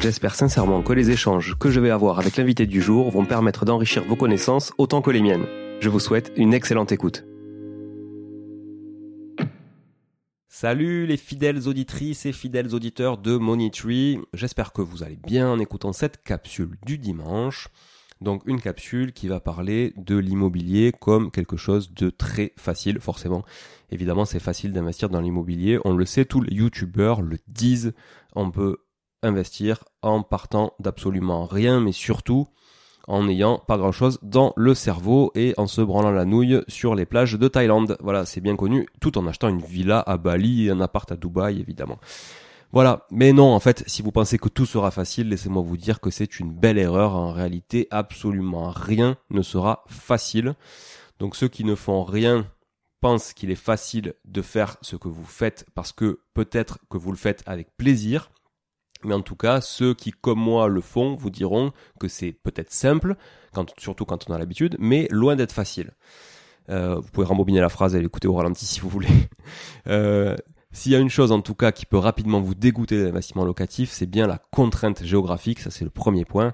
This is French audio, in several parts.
J'espère sincèrement que les échanges que je vais avoir avec l'invité du jour vont permettre d'enrichir vos connaissances autant que les miennes. Je vous souhaite une excellente écoute. Salut les fidèles auditrices et fidèles auditeurs de Money Tree. J'espère que vous allez bien en écoutant cette capsule du dimanche. Donc une capsule qui va parler de l'immobilier comme quelque chose de très facile, forcément. Évidemment, c'est facile d'investir dans l'immobilier. On le sait, tous les youtubeurs le disent. On peut investir en partant d'absolument rien, mais surtout en n'ayant pas grand chose dans le cerveau et en se branlant la nouille sur les plages de Thaïlande. Voilà, c'est bien connu, tout en achetant une villa à Bali et un appart à Dubaï, évidemment. Voilà, mais non, en fait, si vous pensez que tout sera facile, laissez-moi vous dire que c'est une belle erreur. En réalité, absolument rien ne sera facile. Donc ceux qui ne font rien pensent qu'il est facile de faire ce que vous faites parce que peut-être que vous le faites avec plaisir mais en tout cas, ceux qui, comme moi, le font, vous diront que c'est peut-être simple, surtout quand on a l'habitude, mais loin d'être facile. Euh, vous pouvez rembobiner la phrase et l'écouter au ralenti si vous voulez. Euh, S'il y a une chose en tout cas qui peut rapidement vous dégoûter de l'investissement locatif, c'est bien la contrainte géographique, ça c'est le premier point.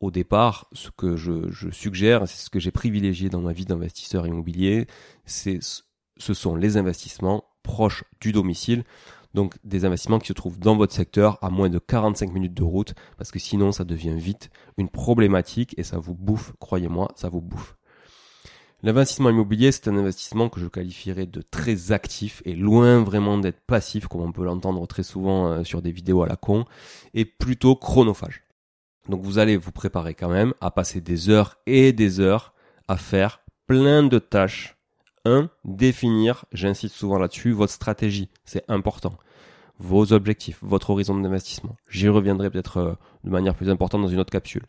Au départ, ce que je, je suggère, c'est ce que j'ai privilégié dans ma vie d'investisseur immobilier, c'est ce sont les investissements proches du domicile. Donc des investissements qui se trouvent dans votre secteur à moins de 45 minutes de route, parce que sinon ça devient vite une problématique et ça vous bouffe, croyez-moi, ça vous bouffe. L'investissement immobilier, c'est un investissement que je qualifierais de très actif et loin vraiment d'être passif, comme on peut l'entendre très souvent euh, sur des vidéos à la con, et plutôt chronophage. Donc vous allez vous préparer quand même à passer des heures et des heures à faire plein de tâches 1. Définir, j'insiste souvent là-dessus, votre stratégie. C'est important. vos objectifs, votre horizon d'investissement. J'y reviendrai peut-être euh, de manière plus importante dans une autre capsule.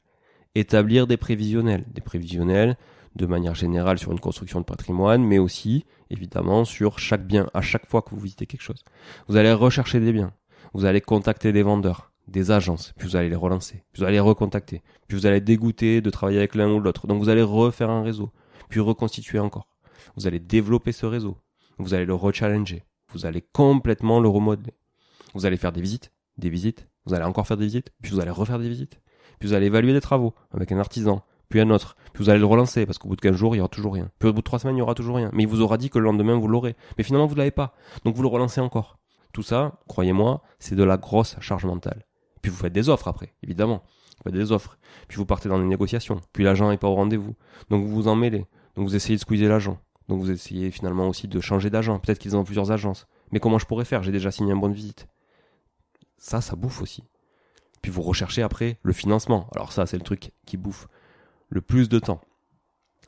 Établir des prévisionnels, des prévisionnels de manière générale sur une construction de patrimoine, mais aussi évidemment sur chaque bien, à chaque fois que vous visitez quelque chose. Vous allez rechercher des biens, vous allez contacter des vendeurs, des agences, puis vous allez les relancer, puis vous allez les recontacter, puis vous allez dégoûter de travailler avec l'un ou l'autre. Donc vous allez refaire un réseau, puis reconstituer encore. Vous allez développer ce réseau, vous allez le rechallenger, vous allez complètement le remodeler. Vous allez faire des visites, des visites, vous allez encore faire des visites, puis vous allez refaire des visites, puis vous allez évaluer des travaux avec un artisan, puis un autre, puis vous allez le relancer parce qu'au bout de 15 jours, il y aura toujours rien. Puis au bout de 3 semaines, il y aura toujours rien. Mais il vous aura dit que le lendemain, vous l'aurez. Mais finalement, vous ne l'avez pas. Donc vous le relancez encore. Tout ça, croyez-moi, c'est de la grosse charge mentale. Puis vous faites des offres après, évidemment. Vous faites des offres. Puis vous partez dans des négociations. Puis l'agent n'est pas au rendez-vous. Donc vous vous en mêlez. Donc vous essayez de squeezer l'agent. Donc vous essayez finalement aussi de changer d'agent. Peut-être qu'ils ont plusieurs agences. Mais comment je pourrais faire? J'ai déjà signé une bonne visite. Ça, ça bouffe aussi. Puis vous recherchez après le financement. Alors ça, c'est le truc qui bouffe le plus de temps.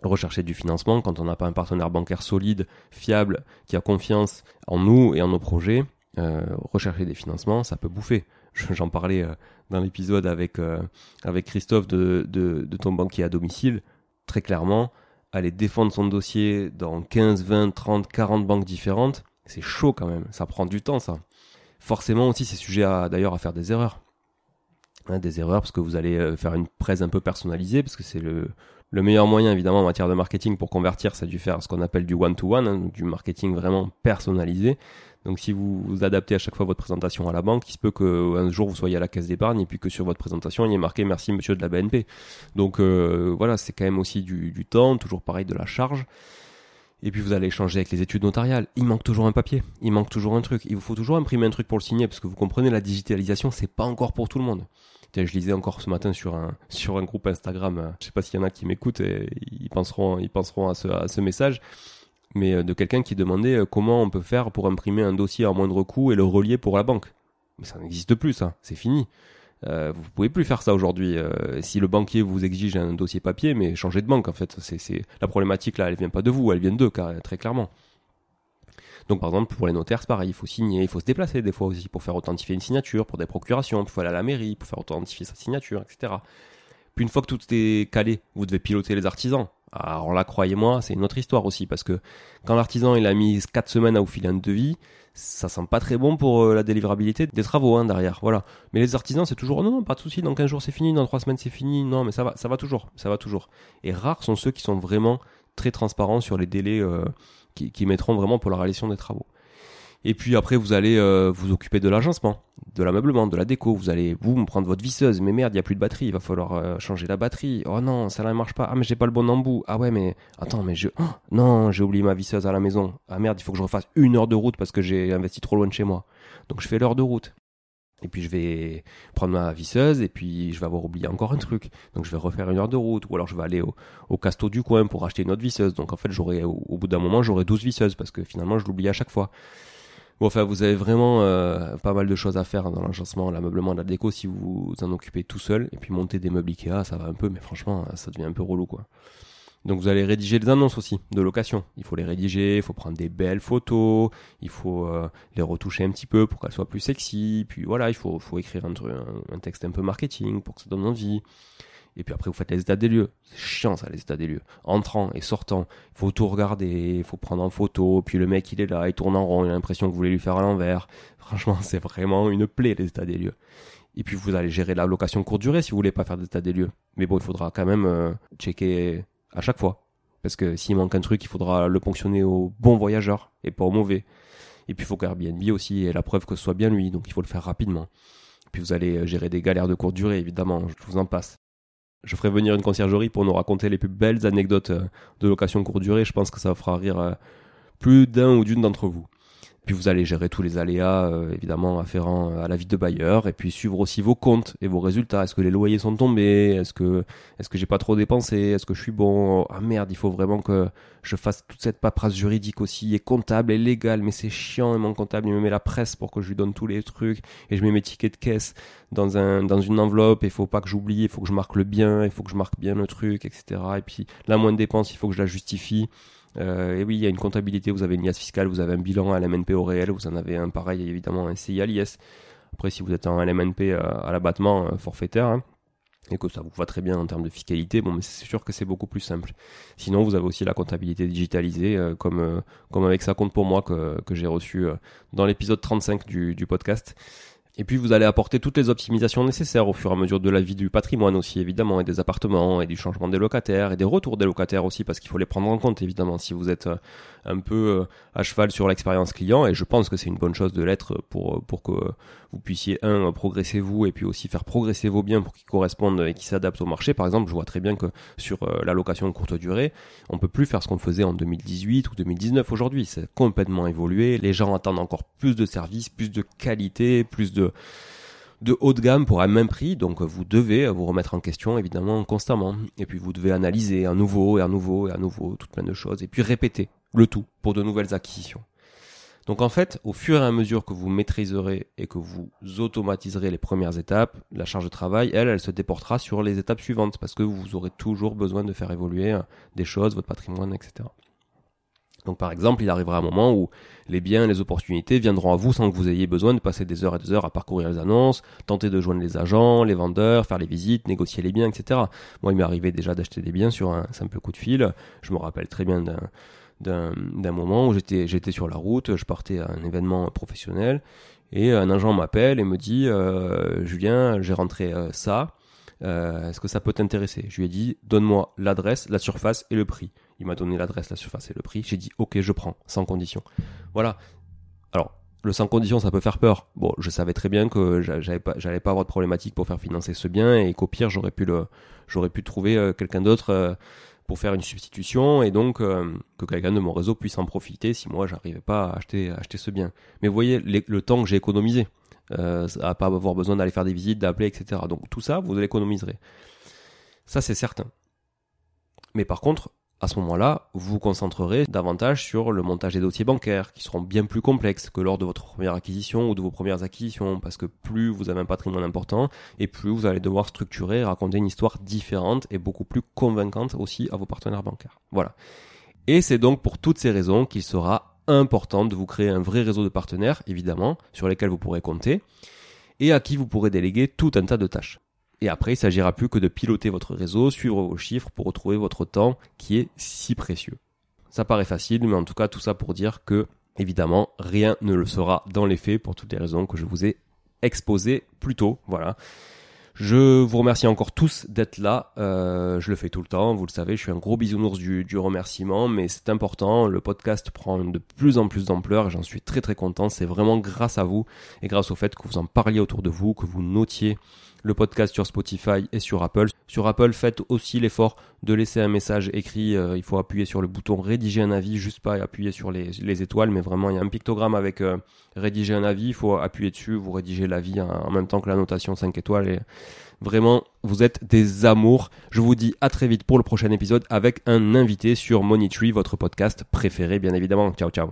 Rechercher du financement quand on n'a pas un partenaire bancaire solide, fiable, qui a confiance en nous et en nos projets, euh, rechercher des financements, ça peut bouffer. J'en parlais euh, dans l'épisode avec, euh, Christophe de, de, de, ton banquier à domicile. Très clairement, aller défendre son dossier dans 15, 20, 30, 40 banques différentes, c'est chaud quand même. Ça prend du temps, ça. Forcément aussi, c'est sujet d'ailleurs à faire des erreurs. Hein, des erreurs parce que vous allez faire une presse un peu personnalisée parce que c'est le, le meilleur moyen évidemment en matière de marketing pour convertir c'est du faire ce qu'on appelle du one-to-one hein, du marketing vraiment personnalisé donc si vous, vous adaptez à chaque fois votre présentation à la banque, il se peut qu'un jour vous soyez à la caisse d'épargne et puis que sur votre présentation il y ait marqué merci monsieur de la BNP. Donc euh, voilà, c'est quand même aussi du, du, temps, toujours pareil de la charge. Et puis vous allez échanger avec les études notariales. Il manque toujours un papier, il manque toujours un truc. Il vous faut toujours imprimer un truc pour le signer parce que vous comprenez la digitalisation, c'est pas encore pour tout le monde. je lisais encore ce matin sur un sur un groupe Instagram. Euh, je sais pas s'il y en a qui m'écoutent et ils penseront ils penseront à ce à ce message mais euh, de quelqu'un qui demandait euh, comment on peut faire pour imprimer un dossier à moindre coût et le relier pour la banque. Mais ça n'existe plus, ça, c'est fini. Euh, vous pouvez plus faire ça aujourd'hui. Euh, si le banquier vous exige un dossier papier, mais changez de banque en fait. C'est la problématique là, elle vient pas de vous, elle vient d'eux, très clairement. Donc par exemple pour les notaires c'est pareil, il faut signer, il faut se déplacer des fois aussi pour faire authentifier une signature, pour des procurations, il faut aller à la mairie pour faire authentifier sa signature, etc. Puis une fois que tout est calé, vous devez piloter les artisans. Alors là, croyez-moi, c'est une autre histoire aussi, parce que quand l'artisan il a mis 4 semaines à vous filer un devis, ça sent pas très bon pour euh, la délivrabilité des travaux hein, derrière. Voilà. Mais les artisans, c'est toujours non, non, pas de souci. Dans 15 jours c'est fini, dans 3 semaines c'est fini. Non, mais ça va, ça va toujours, ça va toujours. Et rares sont ceux qui sont vraiment très transparents sur les délais euh, qui, qui mettront vraiment pour la réalisation des travaux. Et puis après, vous allez euh, vous occuper de l'agencement, de l'ameublement, de la déco. Vous allez, vous, me prendre votre visseuse. Mais merde, il y a plus de batterie. Il va falloir euh, changer la batterie. Oh non, ça ne marche pas. Ah mais j'ai pas le bon embout. Ah ouais, mais attends, mais je, oh, non, j'ai oublié ma visseuse à la maison. Ah merde, il faut que je refasse une heure de route parce que j'ai investi trop loin de chez moi. Donc je fais l'heure de route. Et puis je vais prendre ma visseuse et puis je vais avoir oublié encore un truc. Donc je vais refaire une heure de route ou alors je vais aller au, au casto du coin pour acheter une autre visseuse. Donc en fait j'aurai au, au bout d'un moment j'aurai 12 visseuses parce que finalement je l'oublie à chaque fois. Bon, enfin, vous avez vraiment euh, pas mal de choses à faire dans l'agencement, l'ameublement, la déco si vous vous en occupez tout seul. Et puis monter des meubles Ikea, ça va un peu, mais franchement, ça devient un peu relou, quoi. Donc vous allez rédiger les annonces aussi de location. Il faut les rédiger, il faut prendre des belles photos, il faut euh, les retoucher un petit peu pour qu'elles soient plus sexy. Puis voilà, il faut, faut écrire un, un, texte un peu marketing pour que ça donne envie. Et puis après, vous faites les états des lieux. C'est chiant, ça, les états des lieux. Entrant et sortant. Il faut tout regarder, il faut prendre en photo. Puis le mec, il est là, il tourne en rond, il a l'impression que vous voulez lui faire à l'envers. Franchement, c'est vraiment une plaie, les états des lieux. Et puis vous allez gérer la location courte durée si vous voulez pas faire d'état des lieux. Mais bon, il faudra quand même euh, checker à chaque fois. Parce que s'il manque un truc, il faudra le ponctionner au bon voyageur et pas au mauvais. Et puis il faut qu'Airbnb aussi ait la preuve que ce soit bien lui, donc il faut le faire rapidement. Puis vous allez euh, gérer des galères de courte durée, évidemment, je vous en passe. Je ferai venir une conciergerie pour nous raconter les plus belles anecdotes euh, de location courte durée. Je pense que ça fera rire euh, plus d'un ou d'une d'entre vous. Puis vous allez gérer tous les aléas, euh, évidemment, afférents à la vie de bailleur, et puis suivre aussi vos comptes et vos résultats. Est-ce que les loyers sont tombés? Est-ce que est-ce que j'ai pas trop dépensé? Est-ce que je suis bon? Ah merde, il faut vraiment que je fasse toute cette paperasse juridique aussi, et comptable et légale, mais c'est chiant, et mon comptable, il me met la presse pour que je lui donne tous les trucs, et je mets mes tickets de caisse dans un dans une enveloppe, il faut pas que j'oublie, il faut que je marque le bien, il faut que je marque bien le truc, etc. Et puis la moindre dépense, il faut que je la justifie. Euh, et oui, il y a une comptabilité, vous avez une liasse fiscale, vous avez un bilan à LMNP au réel, vous en avez un pareil évidemment un CI à l'IS. Après, si vous êtes en LMNP à, l'abattement forfaitaire, hein, et que ça vous va très bien en termes de fiscalité, bon, mais c'est sûr que c'est beaucoup plus simple. Sinon, vous avez aussi la comptabilité digitalisée, euh, comme, euh, comme avec ça compte pour moi que, que j'ai reçu euh, dans l'épisode 35 du, du podcast. Et puis vous allez apporter toutes les optimisations nécessaires au fur et à mesure de la vie du patrimoine aussi évidemment et des appartements et du changement des locataires et des retours des locataires aussi parce qu'il faut les prendre en compte évidemment si vous êtes euh, un peu euh, à cheval sur l'expérience client et je pense que c'est une bonne chose de l'être pour pour que vous puissiez un progresser vous et puis aussi faire progresser vos biens pour qu'ils correspondent et qu'ils s'adaptent au marché. Par exemple, je vois très bien que sur euh, la location courte durée, on peut plus faire ce qu'on faisait en 2018 ou 2019 aujourd'hui. C'est complètement évolué. Les gens attendent encore plus de services, plus de qualité, plus de de haut de gamme pour un même prix, donc vous devez vous remettre en question évidemment constamment. Et puis vous devez analyser à nouveau et à nouveau et à nouveau toutes plein de choses, et puis répéter le tout pour de nouvelles acquisitions. Donc en fait, au fur et à mesure que vous maîtriserez et que vous automatiserez les premières étapes, la charge de travail, elle, elle se déportera sur les étapes suivantes, parce que vous aurez toujours besoin de faire évoluer des choses, votre patrimoine, etc. Donc par exemple, il arrivera un moment où les biens, les opportunités viendront à vous sans que vous ayez besoin de passer des heures et des heures à parcourir les annonces, tenter de joindre les agents, les vendeurs, faire les visites, négocier les biens, etc. Moi, il m'est arrivé déjà d'acheter des biens sur un simple coup de fil. Je me rappelle très bien d'un moment où j'étais j'étais sur la route, je partais à un événement professionnel et un agent m'appelle et me dit euh, Julien, j'ai rentré euh, ça. Euh, est-ce que ça peut t'intéresser? Je lui ai dit donne-moi l'adresse, la surface et le prix. Il m'a donné l'adresse, la surface et le prix. J'ai dit ok, je prends, sans condition. Voilà. Alors, le sans condition, ça peut faire peur. Bon, je savais très bien que j'allais pas, j'allais pas avoir de problématique pour faire financer ce bien et qu'au pire, j'aurais pu pu trouver euh, quelqu'un d'autre euh, pour faire une substitution et donc euh, que quelqu'un de mon réseau puisse en profiter si moi j'arrivais pas à acheter, acheter ce bien. Mais vous voyez le temps que j'ai économisé, euh, à pas avoir besoin d'aller faire des visites, d'appeler, etc. Donc tout ça, vous l'économiserez. Ça, c'est certain. Mais par contre, à ce moment-là, vous vous concentrerez davantage sur le montage des dossiers bancaires, qui seront bien plus complexes que lors de votre première acquisition ou de vos premières acquisitions, parce que plus vous avez un patrimoine important, et plus vous allez devoir structurer et raconter une histoire différente et beaucoup plus convaincante aussi à vos partenaires bancaires. Voilà. Et c'est donc pour toutes ces raisons qu'il sera important de vous créer un vrai réseau de partenaires, évidemment, sur lesquels vous pourrez compter, et à qui vous pourrez déléguer tout un tas de tâches. Et après, il s'agira plus que de piloter votre réseau, suivre vos chiffres pour retrouver votre temps qui est si précieux. Ça paraît facile, mais en tout cas, tout ça pour dire que, évidemment, rien ne le sera dans les faits pour toutes les raisons que je vous ai exposées plus tôt. Voilà. Je vous remercie encore tous d'être là. Euh, je le fais tout le temps, vous le savez, je suis un gros bisounours du, du remerciement, mais c'est important. Le podcast prend de plus en plus d'ampleur et j'en suis très très content. C'est vraiment grâce à vous et grâce au fait que vous en parliez autour de vous, que vous notiez le podcast sur Spotify et sur Apple. Sur Apple, faites aussi l'effort de laisser un message écrit. Euh, il faut appuyer sur le bouton rédiger un avis, juste pas appuyer sur les, étoiles, mais vraiment il y a un pictogramme avec euh, rédiger un avis. Il faut appuyer dessus, vous rédigez l'avis en même temps que la notation 5 étoiles. Vraiment, vous êtes des amours. Je vous dis à très vite pour le prochain épisode avec un invité sur Monitree, votre podcast préféré, bien évidemment. Ciao, ciao.